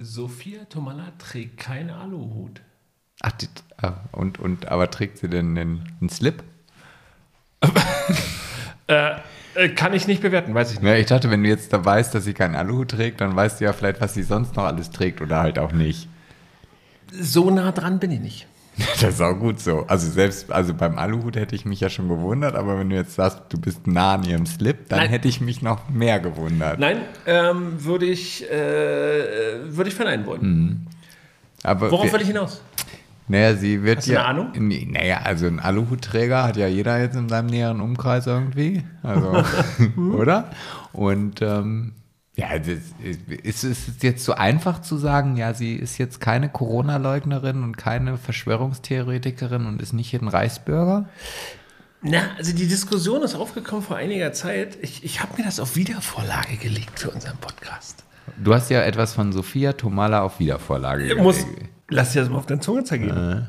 Sophia Tomala trägt keinen Aluhut. Ach, die, ah, und, und, aber trägt sie denn einen, einen Slip? Äh, äh, kann ich nicht bewerten, weiß ich nicht. Ja, ich dachte, wenn du jetzt da weißt, dass sie keinen Aluhut trägt, dann weißt du ja vielleicht, was sie sonst noch alles trägt oder halt auch nicht. So nah dran bin ich nicht. Das ist auch gut so. Also selbst, also beim Aluhut hätte ich mich ja schon gewundert, aber wenn du jetzt sagst, du bist nah an ihrem Slip, dann Nein. hätte ich mich noch mehr gewundert. Nein, ähm, würde ich, äh, würde ich verneinen wollen. Aber Worauf will ich hinaus? Naja, sie wird Hast du ja. eine Ahnung? Nee, naja, also ein Aluhutträger hat ja jeder jetzt in seinem näheren Umkreis irgendwie. Also, oder? Und ähm, ja, das, ist es jetzt so einfach zu sagen, ja, sie ist jetzt keine Corona-Leugnerin und keine Verschwörungstheoretikerin und ist nicht ein Reichsbürger? Na, also die Diskussion ist aufgekommen vor einiger Zeit. Ich, ich habe mir das auf Wiedervorlage gelegt für unseren Podcast. Du hast ja etwas von Sophia Tomala auf Wiedervorlage Ich muss, gelegt. lass dir das mal auf deine Zunge zergehen.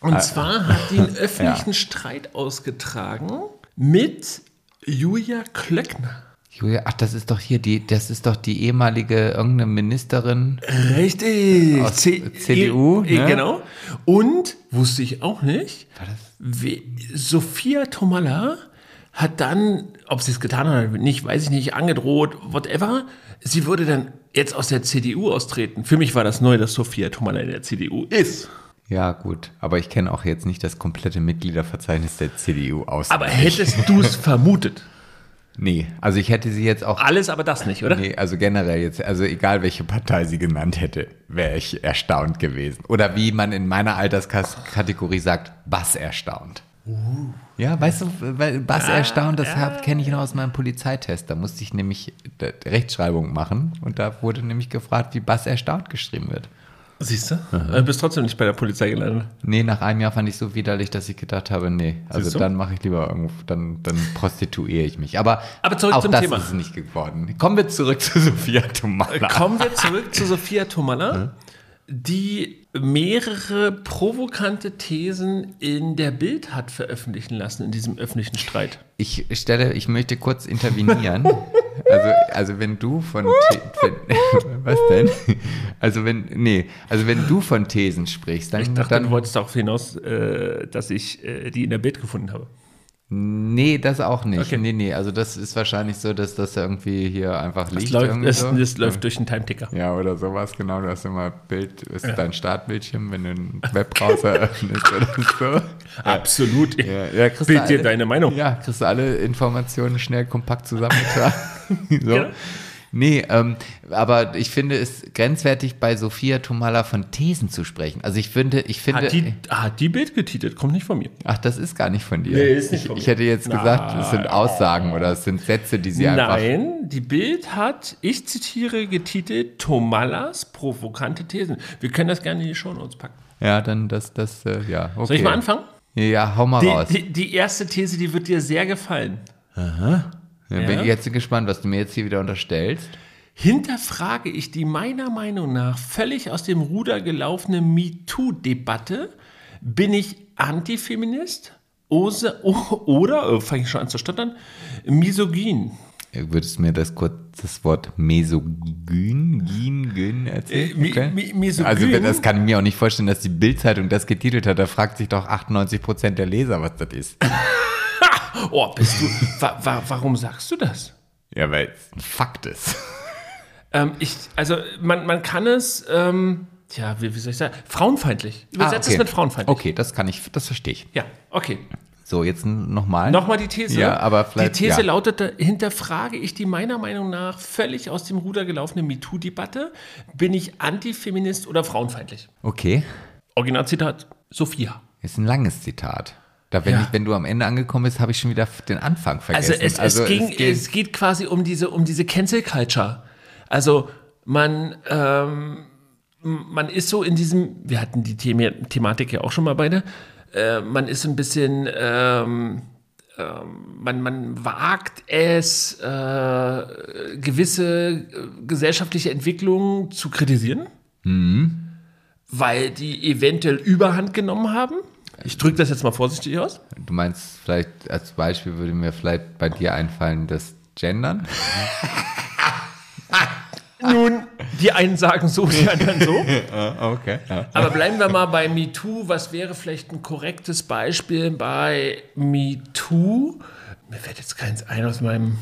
Und zwar hat die einen öffentlichen Streit ausgetragen mit Julia Klöckner. Julia, ach, das ist doch hier die, das ist doch die ehemalige irgendeine Ministerin. Richtig. Aus C- CDU, eh, ne? Genau. Und, wusste ich auch nicht, wie, Sophia Tomalla hat dann, ob sie es getan hat oder nicht, weiß ich nicht, angedroht, whatever. Sie würde dann jetzt aus der CDU austreten. Für mich war das neu, dass Sophia Tomalla in der CDU ist. Ja, gut. Aber ich kenne auch jetzt nicht das komplette Mitgliederverzeichnis der CDU aus. Aber hättest du es vermutet? Nee, also ich hätte sie jetzt auch. Alles, aber das nicht, oder? Nee, also generell jetzt, also egal welche Partei sie genannt hätte, wäre ich erstaunt gewesen. Oder wie man in meiner Alterskategorie sagt, Bass erstaunt. Ja, weißt du, weil Bass erstaunt, das hab- kenne ich noch aus meinem Polizeitest. Da musste ich nämlich äh, Rechtschreibung machen und da wurde nämlich gefragt, wie Bass erstaunt geschrieben wird. Siehst du? Du bist trotzdem nicht bei der Polizei gelandet. Nee, nach einem Jahr fand ich so widerlich, dass ich gedacht habe, nee, also dann mache ich lieber irgendwo, dann, dann prostituiere ich mich. Aber, Aber zurück auch zum das Thema. ist es nicht geworden. Kommen wir zurück zu Sophia Tomala. Kommen wir zurück zu Sophia Tomalla, die mehrere provokante Thesen in der Bild hat veröffentlichen lassen in diesem öffentlichen Streit. Ich stelle, ich möchte kurz intervenieren. Also, also wenn du von wenn, was denn? Also wenn nee, also wenn du von Thesen sprichst, dann, Ich dachte, dann du wolltest darauf hinaus, äh, dass ich äh, die in der Bild gefunden habe. nee, das auch nicht. Okay. Nee, nee, also das ist wahrscheinlich so, dass das irgendwie hier einfach Das liegt läuft, irgendwie es, so. es läuft durch den Timeticker. Ja, oder sowas, genau. Du hast immer Bild, ist dein Startbildschirm, wenn du einen Webbrowser öffnest oder so. Absolut. Ja, ja, kriegst Bild du dir deine Meinung. Ja, kriegst du alle Informationen schnell kompakt zusammengetragen. so. Genau. Nee, ähm, aber ich finde es grenzwertig, bei Sophia Tomala von Thesen zu sprechen. Also ich finde, ich finde, Hat die, hat die Bild getitelt, kommt nicht von mir. ach, das ist gar nicht von dir. Nee, ist nicht ich, von ich mir. hätte jetzt gesagt, es sind Aussagen oder es sind Sätze, die sie einfach. Nein, die Bild hat, ich zitiere, getitelt Tomalas provokante Thesen. Wir können das gerne in die Shownotes packen. Ja, dann das, das, äh, ja. Okay. Soll ich mal anfangen? Ja, hau mal Die, raus. die, die erste These, die wird dir sehr gefallen. Ja, Bin ich jetzt gespannt, was du mir jetzt hier wieder unterstellst. Hinterfrage ich die meiner Meinung nach völlig aus dem Ruder gelaufene MeToo-Debatte, bin ich Antifeminist Ose- o- oder, oh, fange ich schon an zu stottern, misogyn. Würdest du mir das kurz das Wort mesogyn, gyn, gyn erzählen? Äh, mi- mi- misogyn? Also das kann ich mir auch nicht vorstellen, dass die Bildzeitung das getitelt hat. Da fragt sich doch 98 Prozent der Leser, was das ist. Oh, bist du, wa, wa, warum sagst du das? ja, weil es ein Fakt ist. Ähm, ich, also man, man kann es, ähm, tja, wie, wie soll ich sagen, frauenfeindlich. Übersetzt Ah, okay. es mit frauenfeindlich. Okay, das kann ich, das verstehe ich. Ja, okay. So, jetzt nochmal. Nochmal die These. Ja, aber vielleicht- Die These ja. lautete, hinterfrage ich die meiner Meinung nach völlig aus dem Ruder gelaufene MeToo-Debatte, bin ich Antifeminist oder frauenfeindlich? Okay, Originalzitat, Sophia. ist ein langes Zitat. Da, wenn, Ja. ich, wenn du am Ende angekommen bist, habe ich schon wieder den Anfang Also, vergessen. es, es, ging, geht- es geht quasi um diese, um diese Cancel Culture. Also man, ähm, man ist so in diesem, wir hatten die Thema, Thematik ja auch schon mal beide, äh, man ist ein bisschen, ähm, ähm, man, man wagt es, äh, gewisse äh, gesellschaftliche Entwicklungen zu kritisieren, weil die eventuell Überhand genommen haben. Ich drücke das jetzt mal vorsichtig aus. Du meinst vielleicht, als Beispiel würde mir vielleicht bei dir einfallen, das Gendern? Nun, Die einen sagen so, die anderen so. okay. Ja. Aber bleiben wir mal bei MeToo. Was wäre vielleicht ein korrektes Beispiel bei MeToo? Mir fällt jetzt keins ein aus meinem,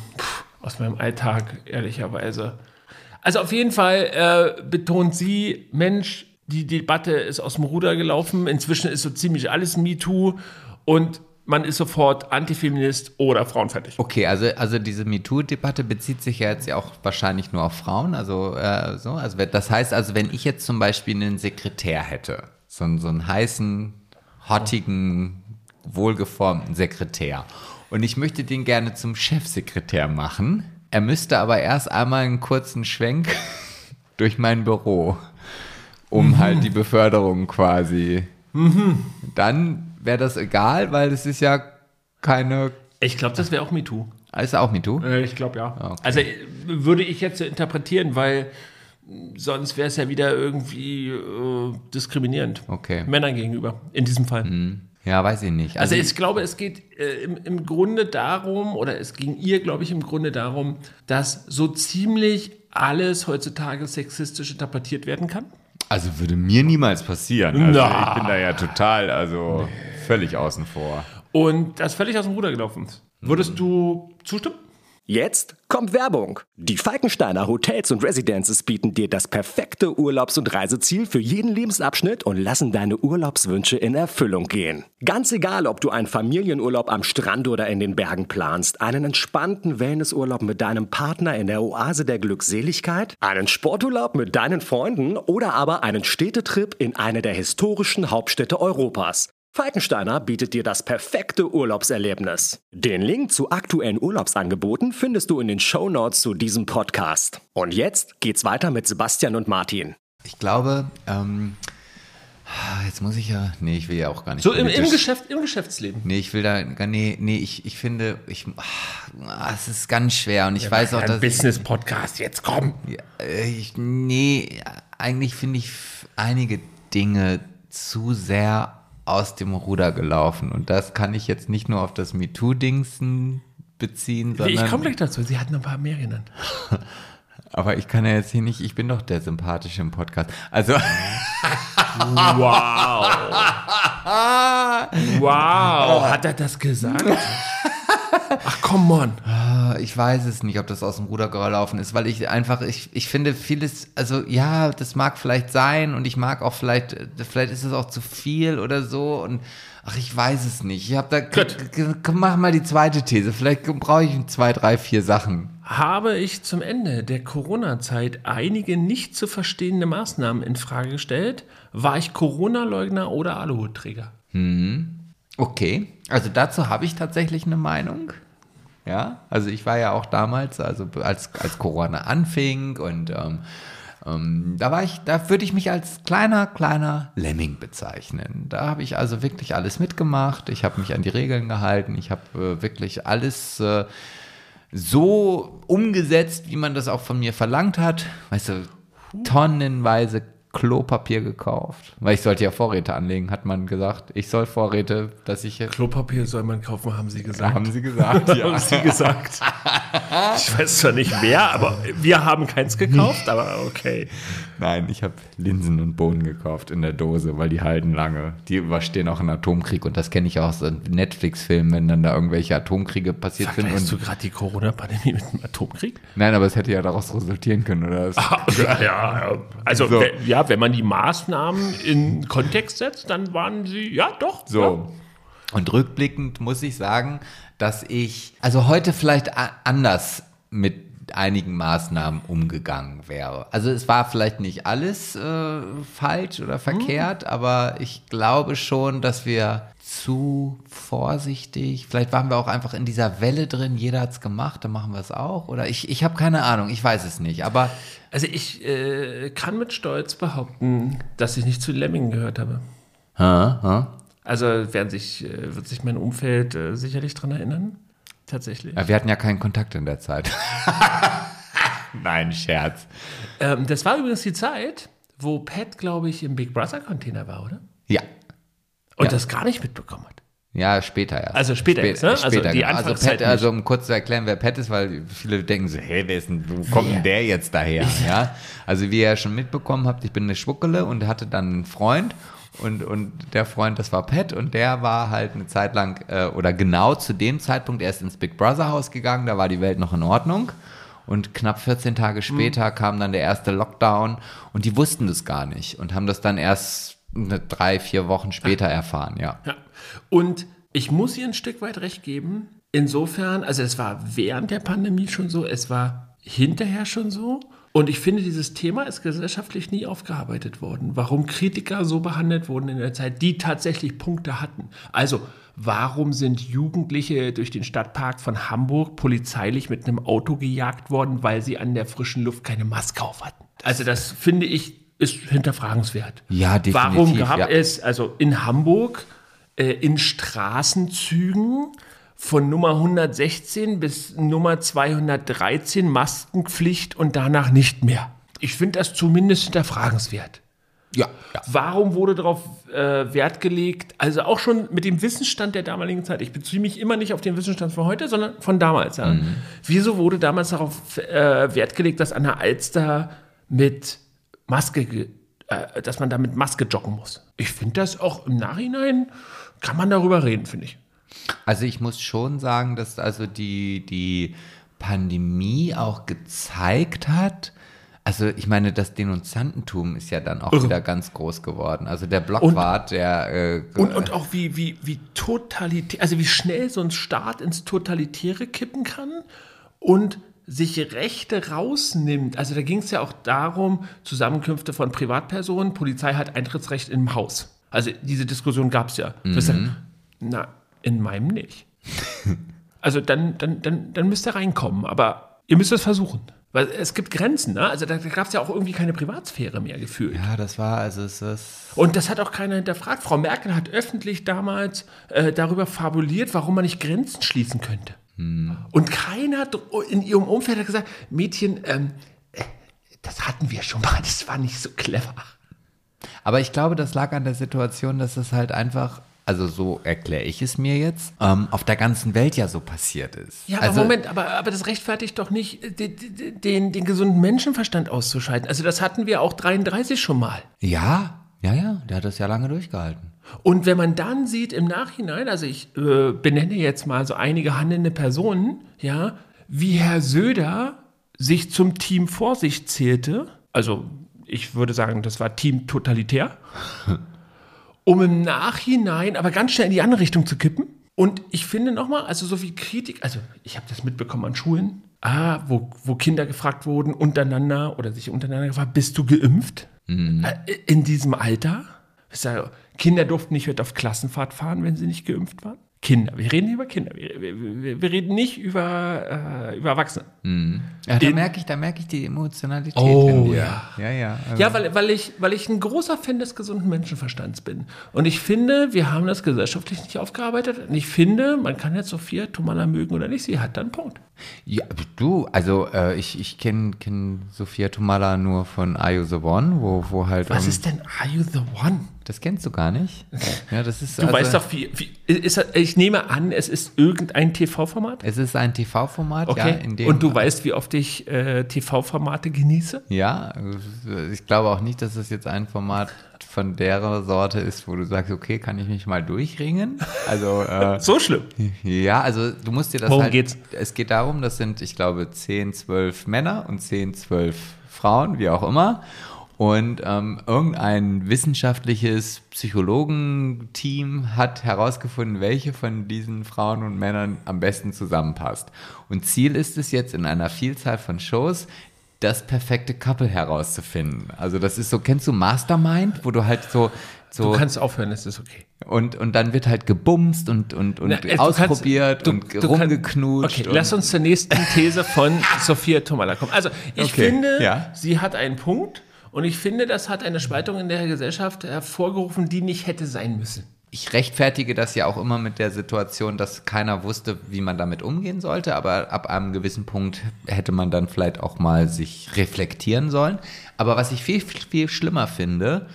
aus meinem Alltag, ehrlicherweise. Also auf jeden Fall äh, betont sie, Mensch, die Debatte ist aus dem Ruder gelaufen. Inzwischen ist so ziemlich alles MeToo und man ist sofort Antifeminist oder frauenfertig. Okay, also, also diese MeToo-Debatte bezieht sich ja jetzt ja auch wahrscheinlich nur auf Frauen. Also, äh, so, also das heißt also, wenn ich jetzt zum Beispiel einen Sekretär hätte, so, einen- so einen heißen, hottigen, wohlgeformten Sekretär und ich möchte den gerne zum Chefsekretär machen, er müsste aber erst einmal einen kurzen Schwenk durch mein Büro, um halt die Beförderung quasi. Dann wäre das egal, weil es ist ja keine. Ich glaube, das wäre auch MeToo. Ist auch MeToo? Äh, Ich glaube ja. Okay. Also würde ich jetzt so interpretieren, weil sonst wäre es ja wieder irgendwie äh, diskriminierend. Okay. Männern gegenüber, in diesem Fall. Ja, weiß ich nicht. Also ich glaube, es geht äh, im, im Grunde darum, oder es ging ihr, glaube ich, im Grunde darum, dass so ziemlich alles heutzutage sexistisch interpretiert werden kann. Also würde mir niemals passieren. Also Na. ich bin da ja total, also völlig außen vor. Und das völlig aus dem Ruder gelaufen ist. Würdest du zustimmen? Jetzt kommt Werbung. Die Falkensteiner Hotels und Residences bieten dir das perfekte Urlaubs- und Reiseziel für jeden Lebensabschnitt und lassen deine Urlaubswünsche in Erfüllung gehen. Ganz egal, ob du einen Familienurlaub am Strand oder in den Bergen planst, einen entspannten Wellnessurlaub mit deinem Partner in der Oase der Glückseligkeit, einen Sporturlaub mit deinen Freunden oder aber einen Städtetrip in eine der historischen Hauptstädte Europas. Falkensteiner bietet dir das perfekte Urlaubserlebnis. Den Link zu aktuellen Urlaubsangeboten findest du in den Shownotes zu diesem Podcast. Und jetzt geht's weiter mit Sebastian und Martin. Ich glaube, ähm, jetzt muss ich ja, nee, ich will ja auch gar nicht. So im, im, Geschäft, im Geschäftsleben. Nee, ich will da, gar- nee, nee, ich, ich finde, ich, ah, es ist ganz schwer und ich weiß auch, Ein dass Business-Podcast, jetzt komm. Ja, äh, ich, nee, eigentlich finde ich einige Dinge zu sehr aus dem Ruder gelaufen. Und das kann ich jetzt nicht nur auf das MeToo-Dingsen beziehen, sondern. Ich komme gleich dazu. Sie hatten ein paar mehr genannt. aber ich kann ja jetzt hier nicht, ich bin doch der Sympathische im Podcast. Also, Wow. wow. Hat er das gesagt? Ach, come on. Ich weiß es nicht, ob das aus dem Ruder gelaufen ist, weil ich einfach, ich, ich finde vieles, also ja, das mag vielleicht sein und ich mag auch vielleicht, vielleicht ist es auch zu viel oder so und ach, ich weiß es nicht. Ich habe da, mach mal die zweite These. Vielleicht brauche ich zwei, drei, vier Sachen. Habe ich zum Ende der Corona-Zeit einige nicht zu verstehende Maßnahmen in Frage gestellt? War ich Corona-Leugner oder Aluhutträger? Okay, also dazu habe ich tatsächlich eine Meinung. Ja, also ich war ja auch damals, also als, als Corona anfing und ähm, ähm, da war ich, da würde ich mich als kleiner, kleiner Lemming bezeichnen. Da habe ich also wirklich alles mitgemacht. Ich habe mich an die Regeln gehalten. Ich habe äh, wirklich alles äh, so umgesetzt, wie man das auch von mir verlangt hat. Weißt du, tonnenweise Klopapier gekauft. Weil ich sollte ja Vorräte anlegen, hat man gesagt. Ich soll Vorräte, dass ich jetzt. Klopapier soll man kaufen, haben sie gesagt. Haben sie gesagt, Haben sie gesagt. Ich weiß zwar nicht wer, aber wir haben keins gekauft, aber okay. Nein, ich habe Linsen und Bohnen gekauft in der Dose, weil die halten lange. Die überstehen auch einen Atomkrieg und das kenne ich auch aus Netflix-Filmen, wenn dann da irgendwelche Atomkriege passiert sind. Vergleichst du gerade die Corona-Pandemie mit dem Atomkrieg? nein, aber es hätte ja daraus resultieren können, oder? Das, Ja, ja. Also, So. we- ja, wenn man die Maßnahmen in Kontext setzt, dann waren sie, ja, doch. So. Und rückblickend muss ich sagen, dass ich, also heute vielleicht anders mit einigen Maßnahmen umgegangen wäre. Also es war vielleicht nicht alles äh, falsch oder verkehrt, aber ich glaube schon, dass wir zu vorsichtig, vielleicht waren wir auch einfach in dieser Welle drin, jeder hat's gemacht, dann machen wir es auch. Oder ich, ich habe keine Ahnung, ich weiß es nicht. Aber Also, ich äh, kann mit Stolz behaupten, dass ich nicht zu Lemmingen gehört habe. ha, ha. Also, werden sich, äh, wird sich mein Umfeld äh, sicherlich dran erinnern. Tatsächlich. Ja, wir hatten ja keinen Kontakt in der Zeit. Nein, Scherz. Ähm, das war übrigens die Zeit, wo Pat, glaube ich, im Big Brother Container war, oder? Ja. Und Ja. das gar nicht mitbekommen hat. Ja, später erst. Also später Spä- jetzt, ne? Also Später, die genau. also, Pat, also um kurz zu erklären, wer Pat ist, weil viele denken so, hey, wer ist denn, wo kommt denn der jetzt daher? Ja. Also wie ihr ja schon mitbekommen habt, ich bin eine Schwuckele und hatte dann einen Freund und, und der Freund, das war Pat und der war halt eine Zeit lang äh, oder genau zu dem Zeitpunkt erst ins Big Brother Haus gegangen, da war die Welt noch in Ordnung. Und knapp 14 Tage später kam dann der erste Lockdown und die wussten das gar nicht und haben das dann erst drei, vier Wochen später erfahren, ja. Ja. Und ich muss ihr ein Stück weit recht geben. Insofern, also es war während der Pandemie schon so, es war hinterher schon so. Und ich finde, dieses Thema ist gesellschaftlich nie aufgearbeitet worden. Warum Kritiker so behandelt wurden in der Zeit, die tatsächlich Punkte hatten. Also, warum sind Jugendliche durch den Stadtpark von Hamburg polizeilich mit einem Auto gejagt worden, weil sie an der frischen Luft keine Maske auf hatten? Also, das finde ich ist hinterfragenswert. Ja, definitiv, Warum gab ja. es also in Hamburg äh, in Straßenzügen von Nummer 116 bis Nummer 213 Maskenpflicht und danach nicht mehr. Ich finde das zumindest hinterfragenswert. Ja, ja. Warum wurde darauf äh, Wert gelegt? Also auch schon mit dem Wissensstand der damaligen Zeit. Ich beziehe mich immer nicht auf den Wissensstand von heute, sondern von damals. Ja. Wieso wurde damals darauf äh, Wert gelegt, dass an der Alster mit Maske, äh, dass man da mit Maske joggen muss? Ich finde das auch im Nachhinein kann man darüber reden, finde ich. Also ich muss schon sagen, dass also die, die Pandemie auch gezeigt hat, also ich meine, das Denunziantentum ist ja dann auch wieder ganz groß geworden. Also der Blockwart, der äh, Und, und auch wie, wie, wie totalitär, also wie schnell so ein Staat ins Totalitäre kippen kann und sich Rechte rausnimmt. Also da ging es ja auch darum, Zusammenkünfte von Privatpersonen, Polizei hat Eintrittsrecht im Haus. Also diese Diskussion gab es ja. Heißt, na, in meinem nicht. also dann, dann, dann, dann müsst ihr reinkommen, aber ihr müsst es versuchen. Weil es gibt Grenzen, ne? Also da gab es ja auch irgendwie keine Privatsphäre mehr gefühlt. ja, das war also es ist Und das hat auch keiner hinterfragt. Frau Merkel hat öffentlich damals äh, darüber fabuliert, warum man nicht Grenzen schließen könnte. Und keiner in ihrem Umfeld hat gesagt, Mädchen, ähm, äh, das hatten wir schon mal, das war nicht so clever. Aber ich glaube, das lag an der Situation, dass es halt einfach, also so erkläre ich es mir jetzt, ähm, auf der ganzen Welt ja so passiert ist. Ja, also, aber Moment, aber, aber das rechtfertigt doch nicht, äh, den, den, den, den gesunden Menschenverstand auszuschalten. Also das hatten wir auch 33 schon mal. Ja, ja, ja, der hat das ja lange durchgehalten. Und wenn man dann sieht im Nachhinein, also ich äh, benenne jetzt mal so einige handelnde Personen, ja, wie Herr Söder sich zum Team Vorsicht zählte, also ich würde sagen, das war Team Totalitär, um im Nachhinein aber ganz schnell in die andere Richtung zu kippen. Und ich finde nochmal, also so viel Kritik, also ich habe das mitbekommen an Schulen, ah, wo, wo Kinder gefragt wurden untereinander oder sich untereinander gefragt, bist du geimpft? Äh, In diesem Alter? Kinder durften nicht mit auf Klassenfahrt fahren, wenn sie nicht geimpft waren. Kinder, wir reden hier über Kinder, wir, wir, wir, reden nicht über, äh, über Erwachsene. Ja, da merke ich, da merke ich die Emotionalität Oh, in dir. ja. Ja, ja. also- Ja, weil, weil, ich, weil ich ein großer Fan des gesunden Menschenverstands bin. Und ich finde, wir haben das gesellschaftlich nicht aufgearbeitet. Und ich finde, man kann jetzt Sophia Tomala mögen oder nicht, sie hat dann einen Punkt. Ja, du, also äh, ich, ich kenne kenn Sophia Tomala nur von Are You The One, wo, wo halt. Was um- ist denn Are You the One? Das kennst du gar nicht? Ja, das ist. Du also, weißt doch, wie, wie ist, ich nehme an, es ist irgendein TV-Format. Es ist ein TV-Format, Okay. ja, in dem. Und du weißt, wie oft ich äh, TV-Formate genieße? Ja, ich glaube auch nicht, dass es jetzt ein Format von der Sorte ist, wo du sagst, okay, kann ich mich mal durchringen? Also, äh, So schlimm. ja, also du musst dir das Worum halt. geht's? Es geht darum, das sind, ich glaube, 10, 12 Männer und 10, 12 Frauen, wie auch immer. Und ähm, irgendein wissenschaftliches Psychologenteam hat herausgefunden, welche von diesen Frauen und Männern am besten zusammenpasst. Und Ziel ist es jetzt in einer Vielzahl von Shows, das perfekte Couple herauszufinden. Also das ist so, kennst du Mastermind, wo du halt so, so Du kannst aufhören, es ist okay. und, und dann wird halt gebumst und, und, und Na, du ausprobiert kannst- du- und du rumgeknutscht. Okay, und, lass uns zur nächsten These von Sophia Tomala kommen. Also, ich Okay, finde, ja. sie hat einen Punkt und ich finde, das hat eine Spaltung in der Gesellschaft hervorgerufen, die nicht hätte sein müssen. Ich rechtfertige das ja auch immer mit der Situation, dass keiner wusste, wie man damit umgehen sollte, aber ab einem gewissen Punkt hätte man dann vielleicht auch mal sich reflektieren sollen. Aber was ich viel, viel schlimmer finde,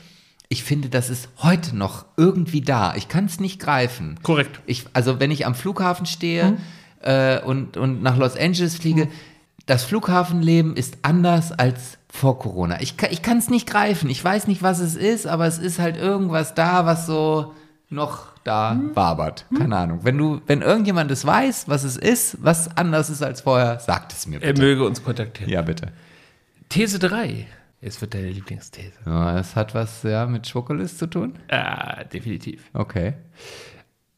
ich finde, das ist heute noch irgendwie da. Ich kann es nicht greifen. Korrekt. Ich, also wenn ich am Flughafen stehe äh, und, und nach Los Angeles fliege, das Flughafenleben ist anders als vor Corona. Ich, kann- ich kann es nicht greifen. Ich weiß nicht, was es ist, aber es ist halt irgendwas da, was so noch da wabert. Keine Ahnung. Wenn du, wenn irgendjemand es weiß, was es ist, was anders ist als vorher, sagt es mir Er bitte. möge uns kontaktieren. Ja, bitte. These 3. Es wird deine Lieblingsthese. Ja, das hat was ja, mit Schokolis zu tun? Ah, definitiv. Okay.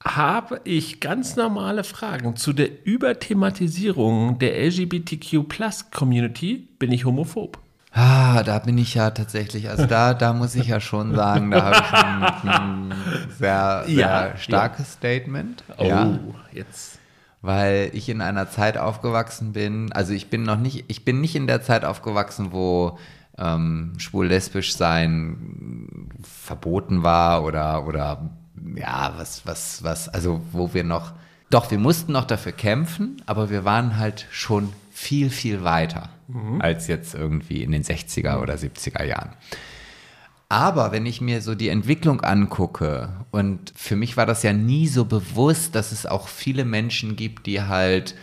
Habe ich ganz normale Fragen zu der Überthematisierung der LGBTQ-Plus-Community, bin ich homophob. Ah, da bin ich ja tatsächlich, also da, da muss ich ja schon sagen, da habe ich ein, ein sehr, sehr Ja, starkes Statement. Oh, Ja, jetzt. weil ich in einer Zeit aufgewachsen bin, also ich bin noch nicht, ich bin nicht in der Zeit aufgewachsen, wo ähm, schwul-lesbisch sein verboten war oder, oder ja, was, was, was, also wo wir noch, doch, wir mussten noch dafür kämpfen, aber wir waren halt schon viel, viel weiter als jetzt irgendwie in den 60er oder 70er Jahren. Aber wenn ich mir so die Entwicklung angucke, und für mich war das ja nie so bewusst, dass es auch viele Menschen gibt, die halt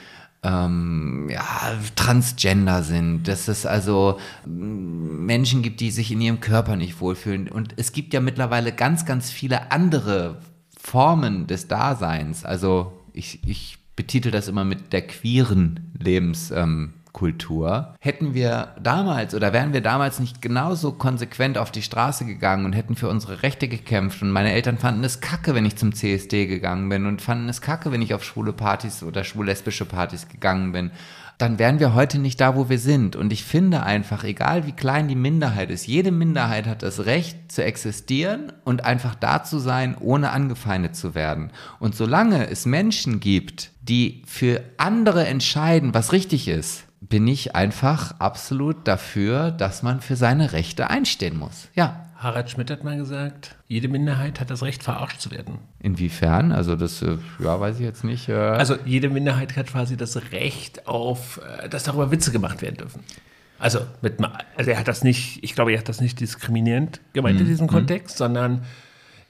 ähm, ja, transgender sind, dass es also mm, Menschen gibt, die sich in ihrem Körper nicht wohlfühlen. Und es gibt ja mittlerweile ganz, ganz viele andere Formen des Daseins. Also ich, ich betitel das immer mit der queeren Lebens. Ähm, Kultur. Hätten wir damals oder wären wir damals nicht genauso konsequent auf die Straße gegangen und hätten für unsere Rechte gekämpft und meine Eltern fanden es kacke, wenn ich zum CSD gegangen bin und fanden es kacke, wenn ich auf schwule Partys oder schwul-lesbische Partys gegangen bin, dann wären wir heute nicht da, wo wir sind. Und ich finde einfach, egal wie klein die Minderheit ist, jede Minderheit hat das Recht zu existieren und einfach da zu sein, ohne angefeindet zu werden. Und solange es Menschen gibt, die für andere entscheiden, was richtig ist, bin ich einfach absolut dafür, dass man für seine Rechte einstehen muss. Ja. Harald Schmidt hat mal gesagt, jede Minderheit hat das Recht, verarscht zu werden. Inwiefern? Also das, äh, ja, weiß ich jetzt nicht. Äh, Also jede Minderheit hat quasi das Recht auf, äh, dass darüber Witze gemacht werden dürfen. Also, mit, also er hat das nicht, ich glaube, er hat das nicht diskriminierend gemeint in diesem Kontext, sondern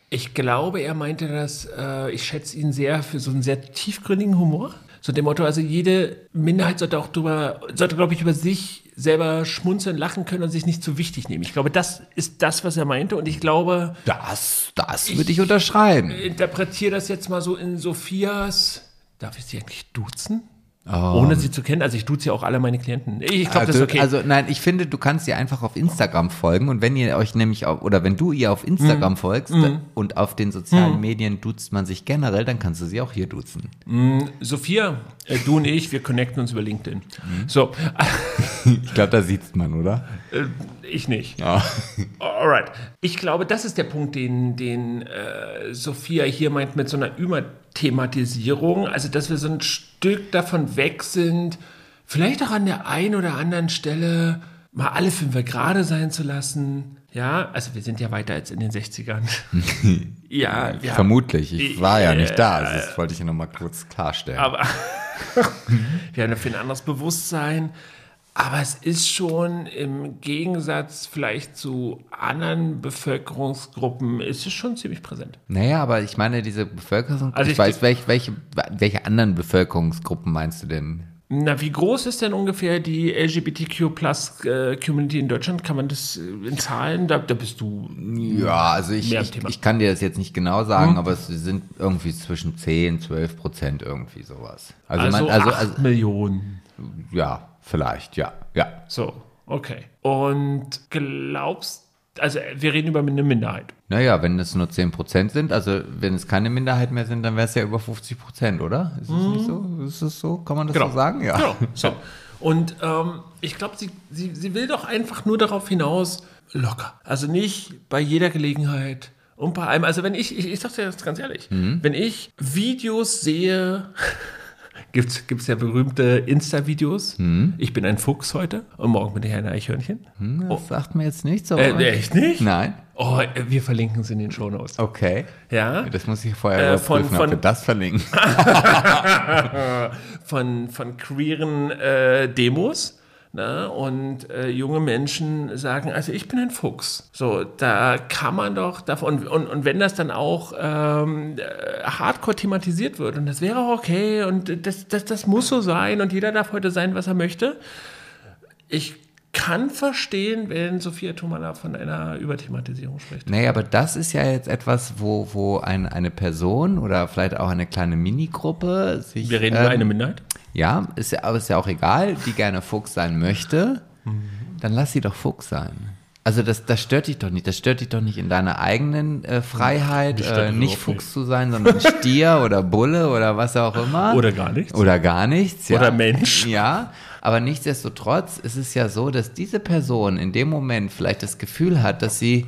ich glaube, er meinte das, äh, ich schätze ihn sehr für so einen sehr tiefgründigen Humor. So dem Motto, also jede Minderheit sollte auch drüber, sollte, glaube ich, über sich selber schmunzeln, lachen können und sich nicht zu wichtig nehmen. Ich glaube, das ist das, was er meinte. Und ich glaube, das, das würde ich unterschreiben. interpretiere das jetzt mal so in Sophias. Darf ich sie eigentlich duzen? Oh. Ohne sie zu kennen. Also ich duze ja auch alle meine Klienten. Ich glaube, das also, ist okay. also nein, ich finde, du kannst ihr einfach auf Instagram folgen und wenn ihr euch nämlich auf, oder wenn du ihr auf Mhm. Instagram folgst und auf den sozialen Medien duzt man sich generell, dann kannst du sie auch hier duzen. Sophia, äh, du und ich, wir connecten uns über LinkedIn. Mhm. So, Ich glaube, da sieht's man, oder? Ich nicht. Ja. Alright. Ich glaube, das ist der Punkt, den, den äh, Sophia hier meint mit so einer Überthematisierung. Also, dass wir so ein Stück davon weg sind, vielleicht auch an der einen oder anderen Stelle mal alle fünf gerade sein zu lassen. Ja, also wir sind ja weiter als in den 60ern. ja, haben- Vermutlich. Ich war ja nicht da. Also Ja, das wollte ich ja nochmal kurz klarstellen. aber wir haben dafür ein anderes Bewusstsein. Aber es ist schon im Gegensatz vielleicht zu anderen Bevölkerungsgruppen, ist es schon ziemlich präsent. naja, aber ich meine, diese Bevölkerung. Also ich, ich- weiß, welche, welche, welche anderen Bevölkerungsgruppen meinst du denn? Na, wie groß ist denn ungefähr die LGBTQ-Plus-Community in Deutschland? Kann man das äh, in Zahlen? Da, da bist du. Ja, also ich, ich, ich kann dir das jetzt nicht genau sagen, aber es sind irgendwie zwischen 10, 12 Prozent irgendwie sowas. Also, Also, man, also, also Millionen. ja, vielleicht, ja, ja. So, okay. Und glaubst, also wir reden über eine Minderheit. Naja, wenn es nur 10 Prozent sind, also wenn es keine Minderheit mehr sind, dann wäre es ja über 50 Prozent, oder? Ist es nicht so? Ist es so? Kann man das so sagen? Ja. Genau. So. Und ähm, ich glaube, sie, sie, sie will doch einfach nur darauf hinaus, locker. Also nicht bei jeder Gelegenheit und bei allem. Also wenn ich, ich, ich sag dir das ganz ehrlich, wenn ich Videos sehe, gibt's gibt's ja berühmte Insta-Videos. Ich bin ein Fuchs heute und morgen bin ich ein Eichhörnchen. Das sagt mir jetzt nicht so. Äh, echt nicht? Nein. Oh, wir verlinken es in den Shownotes. Okay. Ja? Das muss ich vorher Äh, von- überprüfen, ob von- wir das verlinken. von, von queeren äh, Demos Ne? Und äh, junge Menschen sagen, also ich bin ein Fuchs. So, da kann man doch davon, und, und wenn das dann auch ähm, äh, hardcore thematisiert wird, und das wäre auch okay, und das, das, das muss so sein, und jeder darf heute sein, was er möchte. Ich kann verstehen, wenn Sophia Tomala von einer Überthematisierung spricht. Nee, aber das ist ja jetzt etwas, wo, wo ein, eine Person oder vielleicht auch eine kleine Minigruppe sich. Wir reden über eine Minderheit? Ja, ist ja, aber ist ja auch egal, die gerne Fuchs sein möchte, dann lass sie doch Fuchs sein. Also das, das stört dich doch nicht. Das stört dich doch nicht in deiner eigenen äh, Freiheit, äh, nicht Fuchs zu sein, sondern Stier oder Bulle oder was auch immer. Oder gar nichts. Oder gar nichts. Ja. Oder Mensch. Ja, aber nichtsdestotrotz ist es ja so, dass diese Person in dem Moment vielleicht das Gefühl hat, dass sie,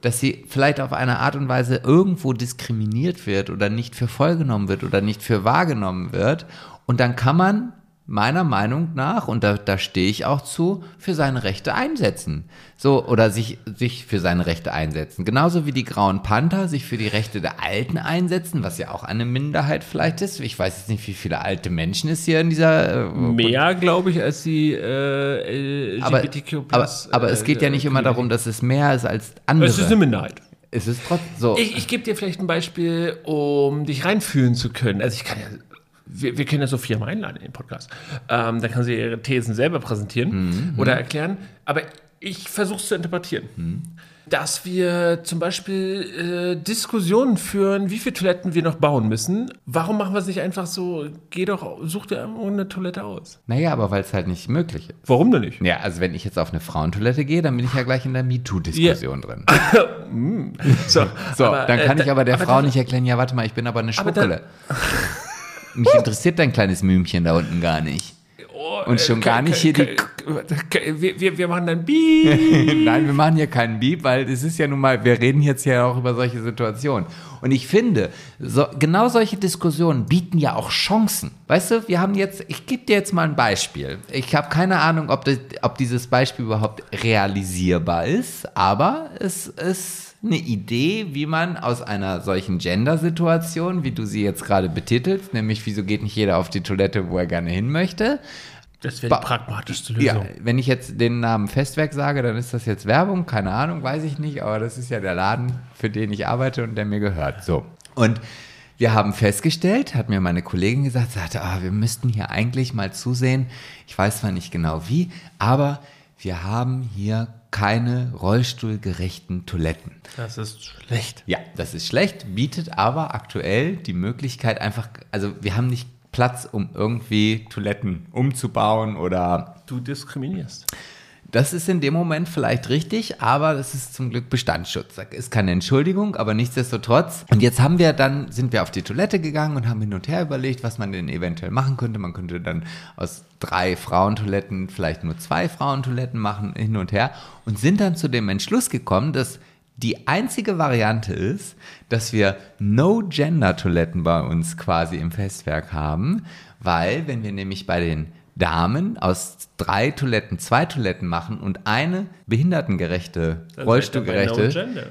dass sie vielleicht auf eine Art und Weise irgendwo diskriminiert wird oder nicht für voll genommen wird oder nicht für wahrgenommen wird. Und dann kann man meiner Meinung nach, und da, da stehe ich auch zu, für seine Rechte einsetzen. So, oder sich, sich für seine Rechte einsetzen. Genauso wie die Grauen Panther sich für die Rechte der Alten einsetzen, was ja auch eine Minderheit vielleicht ist. Ich weiß jetzt nicht, wie viele alte Menschen es hier in dieser. äh, Mehr, glaube ich, als die äh, aber, LGBTQ+. aber, aber es äh, geht ja nicht immer darum, dass es mehr ist als andere. Es ist eine Minderheit. es ist trotzdem so. Ich, ich gebe dir vielleicht ein Beispiel, um dich reinfühlen zu können. Also ich kann ja, wir, wir können ja Sophia mal einladen in den Podcast. Ähm, da kann sie ihre Thesen selber präsentieren oder erklären. Aber ich versuche es zu interpretieren. Dass wir zum Beispiel äh, Diskussionen führen, wie viele Toiletten wir noch bauen müssen. Warum machen wir es nicht einfach so, geh doch, such dir eine Toilette aus. naja, aber weil es halt nicht möglich ist. Warum denn nicht? Ja, also wenn ich jetzt auf eine Frauentoilette gehe, dann bin ich ja gleich in der MeToo-Diskussion drin. So, So, aber, dann kann äh, ich aber der Frau dann- nicht erklären, ja, warte mal, ich bin aber eine dann- Schnuckele. Mich interessiert dein kleines Mümchen da unten gar nicht. Oh, Und schon äh, gar nicht hier die- Wir, wir, machen dann Bieb. Nein, wir machen hier keinen Beep, weil es ist ja nun mal, wir reden jetzt ja auch über solche Situationen. Und ich finde, so, genau solche Diskussionen bieten ja auch Chancen. Weißt du, wir haben jetzt, ich gebe dir jetzt mal ein Beispiel. Ich habe keine Ahnung, ob, das, ob dieses Beispiel überhaupt realisierbar ist, aber es ist eine Idee, wie man aus einer solchen Gender-Situation, wie du sie jetzt gerade betitelst, nämlich wieso geht nicht jeder auf die Toilette, wo er gerne hin möchte, Das wäre die pragmatischste ja, Lösung. wenn ich jetzt den Namen Festwerk sage, dann ist das jetzt Werbung, keine Ahnung, weiß ich nicht, aber das ist ja der Laden, für den ich arbeite und der mir gehört. So. Und wir haben festgestellt, hat mir meine Kollegin gesagt, sagte, ah, wir müssten hier eigentlich mal zusehen. Ich weiß zwar nicht genau wie, aber wir haben hier keine rollstuhlgerechten Toiletten. Das ist schlecht. Ja, das ist schlecht, bietet aber aktuell die Möglichkeit einfach, also wir haben nicht Platz, um irgendwie Toiletten umzubauen oder Du diskriminierst. Das ist in dem Moment vielleicht richtig, aber das ist zum Glück Bestandsschutz. Das ist keine Entschuldigung, aber nichtsdestotrotz. Und jetzt haben wir dann, sind wir auf die Toilette gegangen und haben hin und her überlegt, was man denn eventuell machen könnte. Man könnte dann aus drei Frauentoiletten vielleicht nur zwei Frauentoiletten machen, hin und her. Und sind dann zu dem Entschluss gekommen, dass die einzige Variante ist, dass wir No-Gender-Toiletten bei uns quasi im Festwerk haben, weil wenn wir nämlich bei den Damen aus drei Toiletten zwei Toiletten machen und eine behindertengerechte, rollstuhlgerechte, No gender.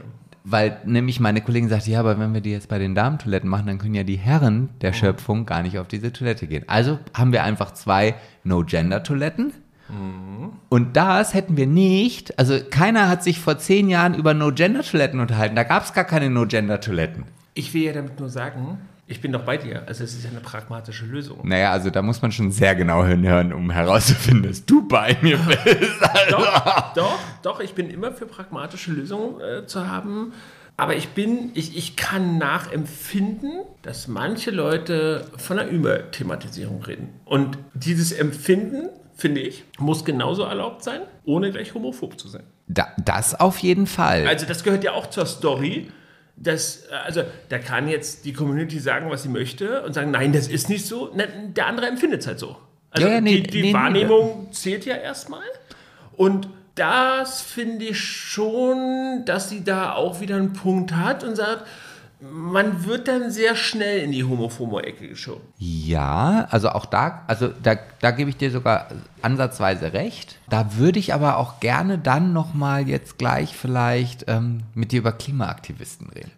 weil nämlich meine Kollegin sagte, ja, aber wenn wir die jetzt bei den Damentoiletten machen, dann können ja die Herren der Schöpfung gar nicht auf diese Toilette gehen. Also haben wir einfach zwei No-Gender-Toiletten. Und das hätten wir nicht, also keiner hat sich vor zehn Jahren über No-Gender-Toiletten unterhalten. Da gab es gar keine No-Gender-Toiletten. Ich will ja damit nur sagen, ich bin doch bei dir. Also es ist ja eine pragmatische Lösung. Naja, also da muss man schon sehr genau hinhören, um herauszufinden, dass du bei mir bist. Doch, doch, doch, ich bin immer für pragmatische Lösungen äh, zu haben. Aber ich bin, ich, ich kann nachempfinden, dass manche Leute von einer Überthematisierung reden. Und dieses Empfinden, finde ich, muss genauso erlaubt sein, ohne gleich homophob zu sein. Da, das auf jeden Fall. Also das gehört ja auch zur Story. Dass, äh, also da kann jetzt die Community sagen, was sie möchte und sagen, nein, das ist nicht so. Na, der andere empfindet es halt so. Also Ja, ja, nee, die, die nee, nee, Wahrnehmung zählt ja erstmal. Und das finde ich schon, dass sie da auch wieder einen Punkt hat und sagt, man wird dann sehr schnell in die Homophomo-Ecke geschoben. Ja, also auch da, also da, da gebe ich dir sogar ansatzweise recht. Da würde ich aber auch gerne dann nochmal jetzt gleich vielleicht ähm, mit dir über Klimaaktivisten reden.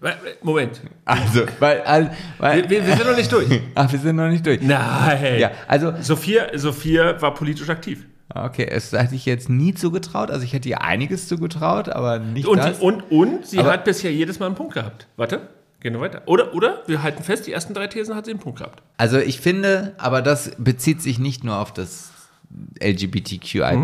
Moment, Also, weil, all- weil wir, wir sind noch nicht durch. ach, wir sind noch nicht durch. Nein. Ja, also Sophia, Sophia war politisch aktiv. Okay, es hätte ich jetzt nie zugetraut. Also ich hätte ihr einiges zugetraut, aber nicht Und, das. und, und sie Aber- hat bisher jedes Mal einen Punkt gehabt. Warte, gehen wir weiter. Oder, oder wir halten fest, die ersten drei Thesen hat sie einen Punkt gehabt. Also ich finde, aber das bezieht sich nicht nur auf das LGBTQI+,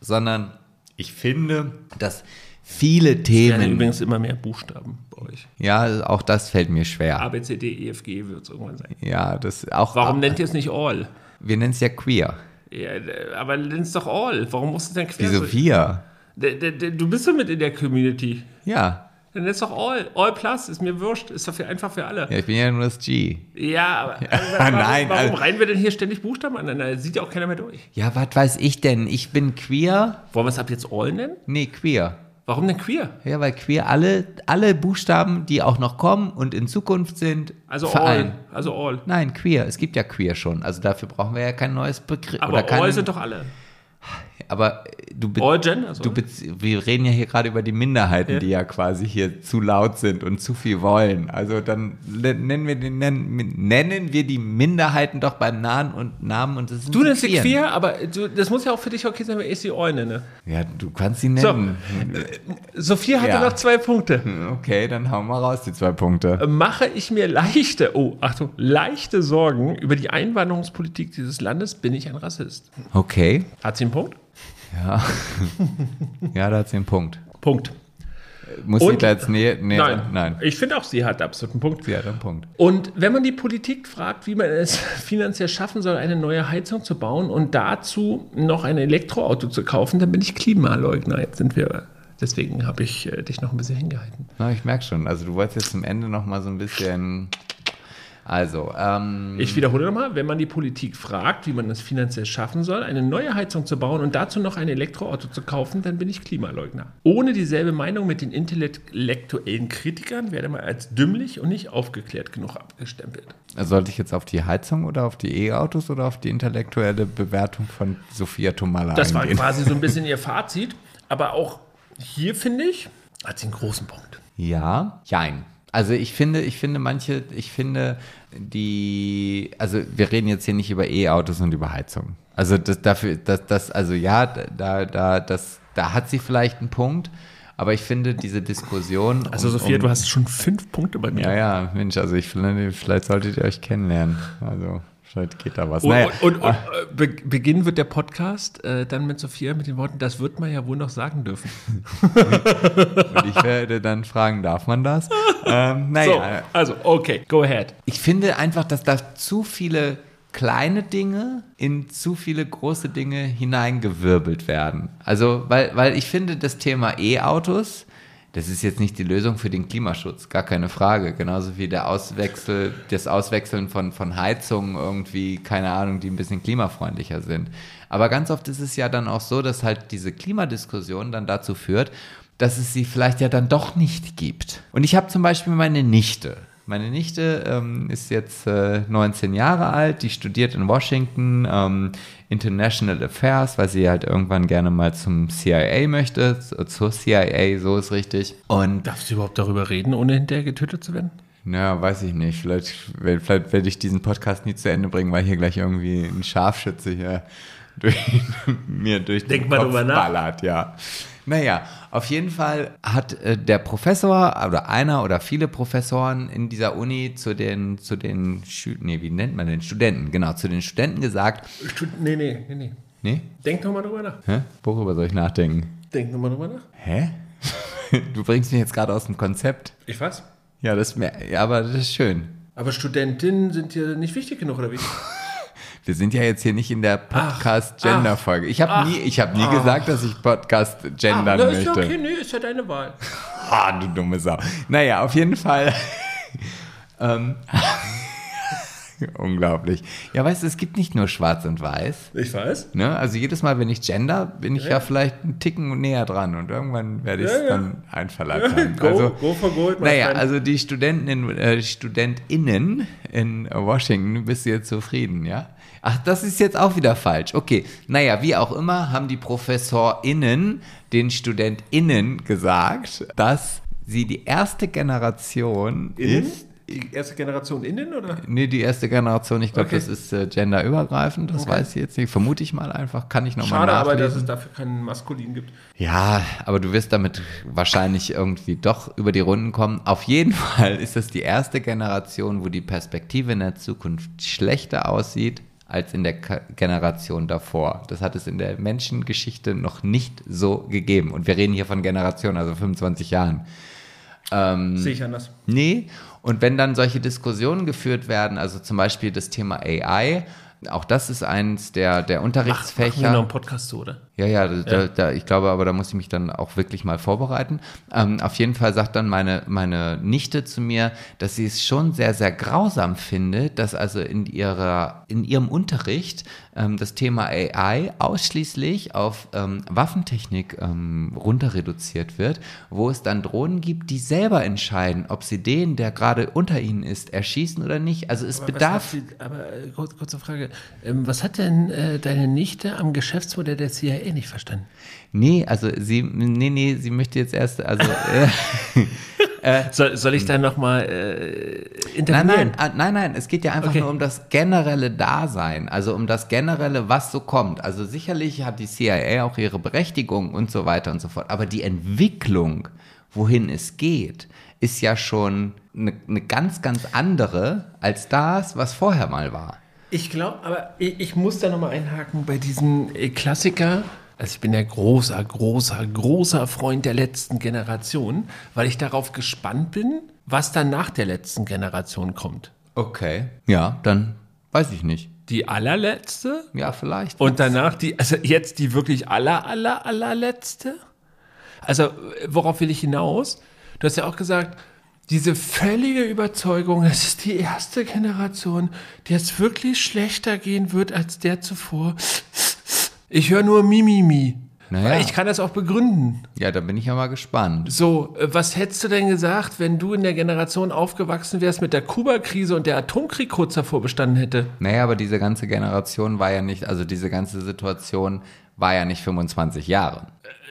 sondern ich finde, dass viele Themen, übrigens immer mehr Buchstaben bei euch. ja, auch das fällt mir schwer. A, B, C, D, E, F, G wird es irgendwann sein. Ja, das auch. Warum nennt ihr es nicht All? Wir nennen es ja queer. Ja, aber nenn es doch All. Warum musst du denn quer? Wieso wir? Du bist doch mit in der Community. Ja. Dann ist doch All. All Plus ist mir wurscht. Ist doch für, einfach für alle. Ja, ich bin ja nur das G. Ja, aber warum, nein, warum also- reihen wir denn hier ständig Buchstaben aneinander? Sieht ja auch keiner mehr durch. Ja, was weiß ich denn? Ich bin queer. Wollen wir es ab jetzt All nennen? Nee, queer. Warum denn queer? Ja, weil queer alle, alle Buchstaben, die auch noch kommen und in Zukunft sind, Also vereint. All. Also All. Nein, queer. Es gibt ja queer schon. Also dafür brauchen wir ja kein neues Begriff. Aber keinen, All sind doch alle. Aber äh, du, All Gen? Also du bez- wir reden ja hier gerade über die Minderheiten, Ja. die ja quasi hier zu laut sind und zu viel wollen. Also dann ne- nennen wir, den, nennen, nennen wir die Minderheiten doch beim Namen und Namen und das sind du nennst sie queer, aber du, das muss ja auch für dich okay sein, wenn ich sie All nenne. Ja, du kannst sie So. nennen. Sophia hatte Ja. noch zwei Punkte. Okay, dann hauen wir raus die zwei Punkte. Mache ich mir leichte, oh, Achtung, leichte Sorgen über die Einwanderungspolitik dieses Landes, bin ich ein Rassist. Okay. Hat sie einen Punkt? Ja. ja, da hat sie einen Punkt. Punkt. Muss Und- sie da jetzt näher? Nee, Nein. Nein. Ich finde auch, sie hat absolut einen Punkt. Sie hat einen Punkt. Und wenn man die Politik fragt, wie man es finanziell schaffen soll, eine neue Heizung zu bauen und dazu noch ein Elektroauto zu kaufen, dann bin ich Klimaleugner. Jetzt sind wir, deswegen habe ich äh, dich noch ein bisschen hingehalten. Na, ich merke schon. Also du wolltest jetzt zum Ende noch mal so ein bisschen. Also, ähm, Ich wiederhole nochmal, wenn man die Politik fragt, wie man es finanziell schaffen soll, eine neue Heizung zu bauen und dazu noch ein Elektroauto zu kaufen, dann bin ich Klimaleugner. Ohne dieselbe Meinung mit den intellektuellen Kritikern werde man als dümmlich und nicht aufgeklärt genug abgestempelt. sollte ich jetzt auf die Heizung oder auf die E-Autos oder auf die intellektuelle Bewertung von Sophia Tomala Das war eingehen? quasi so ein bisschen ihr Fazit, aber auch hier finde ich, hat sie einen großen Punkt. Ja, jein. Also ich finde, ich finde manche, ich finde die, also wir reden jetzt hier nicht über E-Autos und über Heizung. Also das dafür, das, das, also ja, da, da, das, da hat sie vielleicht einen Punkt, aber ich finde diese Diskussion. Also um- Sophia, um, du hast schon fünf Punkte bei mir. Ja, ja, Mensch, also ich finde, vielleicht solltet ihr euch kennenlernen. Also vielleicht geht da was. Und, Naja, und, und, und äh, be beginnen wird der Podcast äh, dann mit Sophia mit den Worten, das wird man ja wohl noch sagen dürfen. und ich werde dann fragen, darf man das? ähm, So, naja, also, okay, go ahead. ich finde einfach, dass da zu viele kleine Dinge in zu viele große Dinge hineingewirbelt werden. Also, weil, weil ich finde, das Thema E-Autos, das ist jetzt nicht die Lösung für den Klimaschutz, gar keine Frage. Genauso wie der Auswechsel, das Auswechseln von, von Heizungen irgendwie, keine Ahnung, die ein bisschen klimafreundlicher sind. Aber ganz oft ist es ja dann auch so, dass halt diese Klimadiskussion dann dazu führt, dass es sie vielleicht ja dann doch nicht gibt. Und ich habe zum Beispiel meine Nichte. Meine Nichte ähm, ist jetzt äh, 19 Jahre alt, die studiert in Washington ähm, International Affairs, weil sie halt irgendwann gerne mal zum CIA möchte, z- zur CIA, so ist richtig. Und Darfst du überhaupt darüber reden, ohne hinterher getötet zu werden? na, weiß ich nicht, vielleicht, vielleicht werde ich diesen Podcast nie zu Ende bringen, weil hier gleich irgendwie ein Scharfschütze hier durch, mir durch Denk den mal Kopf drüber nach. ballert, ja. Naja, auf jeden Fall hat äh, der Professor oder einer oder viele Professoren in dieser Uni zu den, zu den, Schü nee, wie nennt man den? Studenten, genau, zu den Studenten gesagt, Stu- Nee, nee, nee, nee. nee, Denk nochmal drüber nach. hä? worüber soll ich nachdenken? Denk nochmal drüber nach. Hä? Du bringst mich jetzt gerade aus dem Konzept. Ich weiß. Ja, das, mer- ja, aber das ist schön. Aber Studentinnen sind dir nicht wichtig genug, oder wie? Wir sind ja jetzt hier nicht in der Podcast-Gender-Folge. Ich habe ach, nie, ich hab nie gesagt, dass ich Podcast gendern na, ist ja möchte. okay, nee, ist ja deine Wahl. Ah, du dumme Sau. Naja, auf jeden Fall. ähm, unglaublich. Ja, weißt du, es gibt nicht nur schwarz und weiß. Ich weiß. Ne? Also jedes Mal, wenn ich gender, bin ich ja, Ja. vielleicht einen Ticken näher dran und irgendwann werde ich es Ja, ja. dann einverleibt haben. Go, also, go for gold, naja, friend. also die Studenten in, äh, StudentInnen in Washington, bist du jetzt zufrieden, ja? Ach, das ist jetzt auch wieder falsch. Okay, naja, wie auch immer, haben die ProfessorInnen den StudentInnen gesagt, dass sie die erste Generation Innen? ist, Die erste Generation innen oder? Nee, die erste Generation, ich glaube, Okay. das ist äh, genderübergreifend, das Okay. weiß ich jetzt nicht, vermute ich mal einfach, kann ich nochmal Schade aber, nachlesen. dass es dafür keinen Maskulin gibt. Ja, aber du wirst damit wahrscheinlich irgendwie doch über die Runden kommen. Auf jeden Fall ist es die erste Generation, wo die Perspektive in der Zukunft schlechter aussieht als in der Generation davor. Das hat es in der Menschengeschichte noch nicht so gegeben. Und wir reden hier von Generationen, also 25 Jahren. Sehe ich anders. Nee, und wenn dann solche Diskussionen geführt werden, also zum Beispiel das Thema AI, auch das ist eins der, der Machen wir noch Unterrichtsfächer. einen Podcast so, oder? Ja, ja, da, Da, da, ich glaube aber, da muss ich mich dann auch wirklich mal vorbereiten. Ähm, auf jeden Fall sagt dann meine, meine Nichte zu mir, dass sie es schon sehr, sehr grausam findet, dass also in, ihrer, in ihrem Unterricht ähm, das Thema AI ausschließlich auf ähm, Waffentechnik ähm, runter reduziert wird, wo es dann Drohnen gibt, die selber entscheiden, ob sie den, der gerade unter ihnen ist, erschießen oder nicht. Also es Aber bedarf. sie- aber äh, kurz, kurze Frage. Ähm, was hat denn äh, deine Nichte am Geschäftsmodell der CIA nicht verstanden? Nee, also sie, nee, nee, sie möchte jetzt erst, also. Äh, Soll, soll ich da nochmal äh, Nein, intervenieren? nein, ah, nein, nein, es geht ja einfach Okay. nur um das generelle Dasein, also um das generelle, was so kommt. Also sicherlich hat die CIA auch ihre Berechtigung und so weiter und so fort, aber die Entwicklung, wohin es geht, ist ja schon eine, eine ganz, ganz andere als das, was vorher mal war. Ich glaube, aber ich, ich muss da nochmal einhaken bei diesem äh, Klassiker. Also ich bin ja großer, großer, großer Freund der letzten Generation, weil ich darauf gespannt bin, was dann nach der letzten Generation kommt. Okay. Ja, dann weiß ich nicht. Die allerletzte Ja, vielleicht. und danach die, also jetzt die wirklich aller, aller, allerletzte. Also worauf will ich hinaus? Du hast ja auch gesagt, diese völlige Überzeugung, es ist die erste Generation, der es wirklich schlechter gehen wird als der zuvor. Ich höre nur Mimimi. Naja. Ich kann das auch begründen. ja, da bin ich ja mal gespannt. So, äh, was hättest du denn gesagt, wenn du in der Generation aufgewachsen wärst mit der Kuba-Krise und der Atomkrieg kurz davor bestanden hätte? Naja, aber diese ganze Generation war ja nicht, also diese ganze Situation war ja nicht 25 Jahre.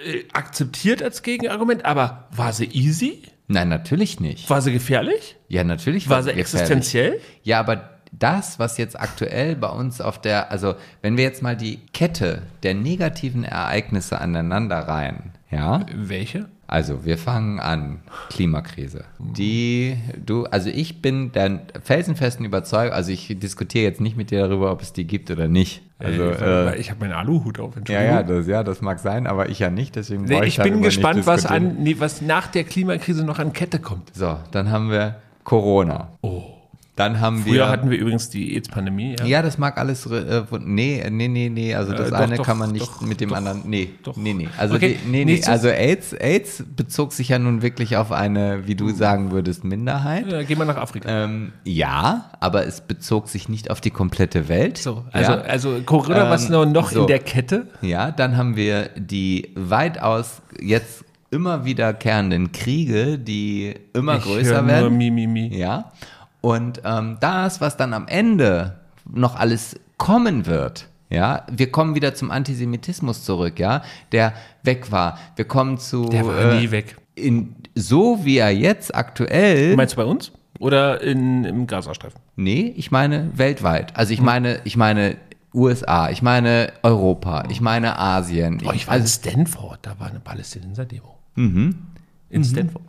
Äh, akzeptiert als Gegenargument, aber war sie easy? Nein, natürlich nicht. War sie gefährlich? Ja, natürlich War sie gefährlich. existenziell? Ja, aber das, was jetzt aktuell bei uns auf der, also wenn wir jetzt mal die Kette der negativen Ereignisse aneinander reihen, ja, Welche? Also wir fangen an, Klimakrise. Die, du, also ich bin der felsenfesten Überzeugung, also ich diskutiere jetzt nicht mit dir darüber, ob es die gibt oder nicht. Also, äh, ich habe meinen Aluhut auf, ja, Entschuldigung. ja, das, ja, das mag sein, aber ich ja nicht, deswegen Nee, ich darüber bin gespannt, was, an, nee, was nach der Klimakrise noch an Kette kommt. So, dann haben wir Corona. Oh. Dann haben Früher wir. hatten wir übrigens die AIDS-Pandemie. Ja. Ja, das mag alles. Äh, wo- nee, nee, nee, nee. Also das Äh, doch, eine doch, kann man nicht doch, mit dem anderen. Nee, doch. nee, nee. Also, Okay, die, nee, nee. Also AIDS, AIDS bezog sich ja nun wirklich auf eine, wie du sagen würdest, Minderheit. Ja, gehen wir nach Afrika. Ähm, ja, aber es bezog sich nicht auf die komplette Welt. so, also, ja. also Corona, was Ähm, noch, noch so. in der Kette? Ja, dann haben wir die weitaus jetzt immer wiederkehrenden Kriege, die immer Ich größer höre werden. Nur Mimimi. Ja. Und ähm, das, was dann am Ende noch alles kommen wird, ja, wir kommen wieder zum Antisemitismus zurück, ja, der weg war. Wir kommen zu Der war äh, nie weg. in so wie er jetzt aktuell. Meinst du bei uns? Oder in, im Gazastreifen? Nee, ich meine weltweit. Also ich meine, ich meine USA, ich meine Europa, ich meine Asien. Oh, ich war in also, Stanford, da war eine Palästinenser-Demo. In Stanford.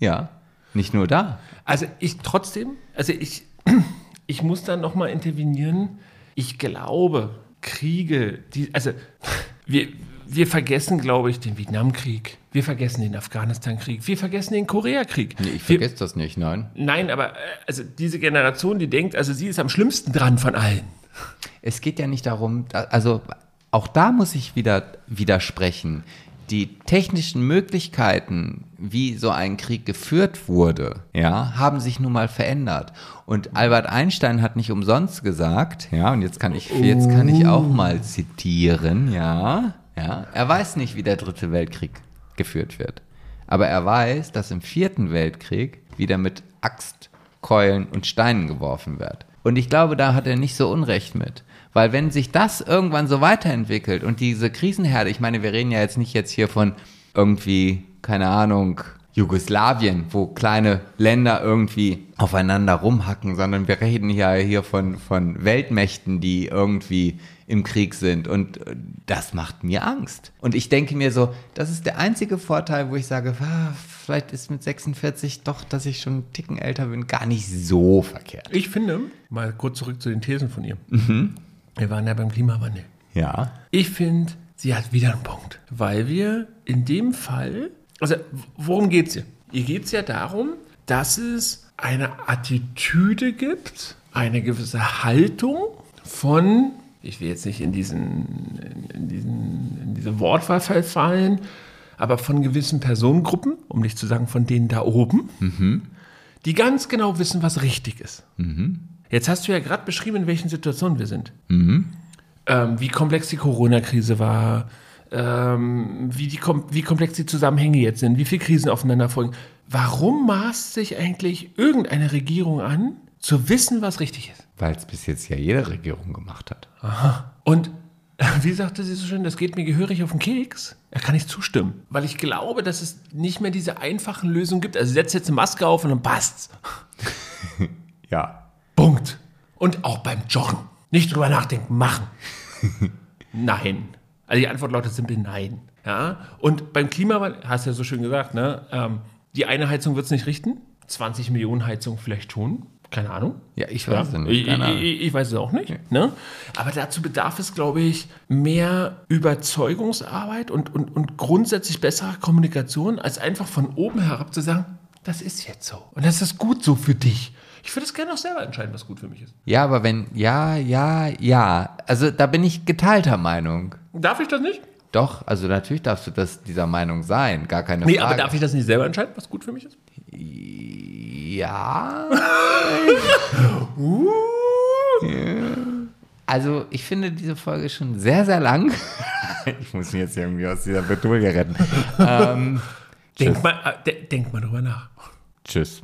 ja, nicht nur da. Also ich trotzdem, also ich, ich muss da nochmal intervenieren. Ich glaube, Kriege, die, also wir, wir vergessen, glaube ich, den Vietnamkrieg. Wir vergessen den Afghanistan-Krieg. Wir vergessen den Koreakrieg. Nee, ich wir, vergesse das nicht, nein. Nein, aber äh, also diese Generation, die denkt, also sie ist am schlimmsten dran von allen. Es geht ja nicht darum, da- also auch da muss ich wieder widersprechen. Die technischen Möglichkeiten, wie so ein Krieg geführt wurde, ja, haben sich nun mal verändert. Und Albert Einstein hat nicht umsonst gesagt, ja, und jetzt kann ich, jetzt kann ich auch mal zitieren, ja, ja, er weiß nicht, wie der dritte Weltkrieg geführt wird. Aber er weiß, dass im vierten Weltkrieg wieder mit Axt, Keulen und Steinen geworfen wird. Und ich glaube, da hat er nicht so Unrecht mit. Weil wenn sich das irgendwann so weiterentwickelt und diese Krisenherde, ich meine, wir reden ja jetzt nicht jetzt hier von irgendwie, keine Ahnung, Jugoslawien, wo kleine Länder irgendwie aufeinander rumhacken, sondern wir reden ja hier von, von Weltmächten, die irgendwie im Krieg sind. Und äh, das macht mir Angst. Und ich denke mir so, das ist der einzige Vorteil, wo ich sage, ah, vielleicht ist mit 46 doch, dass ich schon einen Ticken älter bin, gar nicht so verkehrt. Ich finde, mal kurz zurück zu den Thesen von ihr. Wir waren ja beim Klimawandel. Ja. Ich finde, sie hat wieder einen Punkt. Weil wir in dem Fall, also worum geht es hier? Ihr geht es ja darum, dass es eine Attitüde gibt, eine gewisse Haltung von, ich will jetzt nicht in, diesen, in, diesen, in diese Wortwahl fallen, aber von gewissen Personengruppen, um nicht zu sagen von denen da oben, die ganz genau wissen, was richtig ist. Jetzt hast du ja gerade beschrieben, in welchen Situationen wir sind ähm, wie komplex die Corona-Krise war, ähm, wie, die, wie komplex die Zusammenhänge jetzt sind, wie viele Krisen aufeinander folgen. Warum maßt sich eigentlich irgendeine Regierung an, zu wissen, was richtig ist? Weil es bis jetzt ja jede Regierung gemacht hat. Und wie sagte sie so schön, das geht mir gehörig auf den Keks. Da kann ich zustimmen. Weil ich glaube, dass es nicht mehr diese einfachen Lösungen gibt. Also setz jetzt eine Maske auf und dann passt's. Ja. Und auch beim Joggen. Nicht drüber nachdenken, machen. nein. Also die Antwort lautet simpel nein. Ja? Und beim Klimawandel, hast du ja so schön gesagt, ne? ähm, die eine Heizung wird es nicht richten. 20 Millionen Heizungen vielleicht schon. Keine Ahnung. Ja, ich weiß es Ich, nicht. Ahnung. ich, ich weiß es auch nicht. Ne? Aber dazu bedarf es, glaube ich, mehr Überzeugungsarbeit und, und, und grundsätzlich besserer Kommunikation, als einfach von oben herab zu sagen, das ist jetzt so. Und das ist gut so für dich. Ich würde es gerne auch selber entscheiden, was gut für mich ist. Ja, aber wenn, ja, ja, ja. Also da bin ich geteilter Meinung. Darf ich das nicht? Doch, also natürlich darfst du das dieser Meinung sein, gar keine Nee, Frage. aber darf ich das nicht selber entscheiden, was gut für mich ist? Ja. Ja. Also ich finde diese Folge schon sehr, sehr lang. ich muss mich jetzt irgendwie aus dieser Bredouille retten. ähm, Denk mal, äh, de, denk mal drüber nach. tschüss.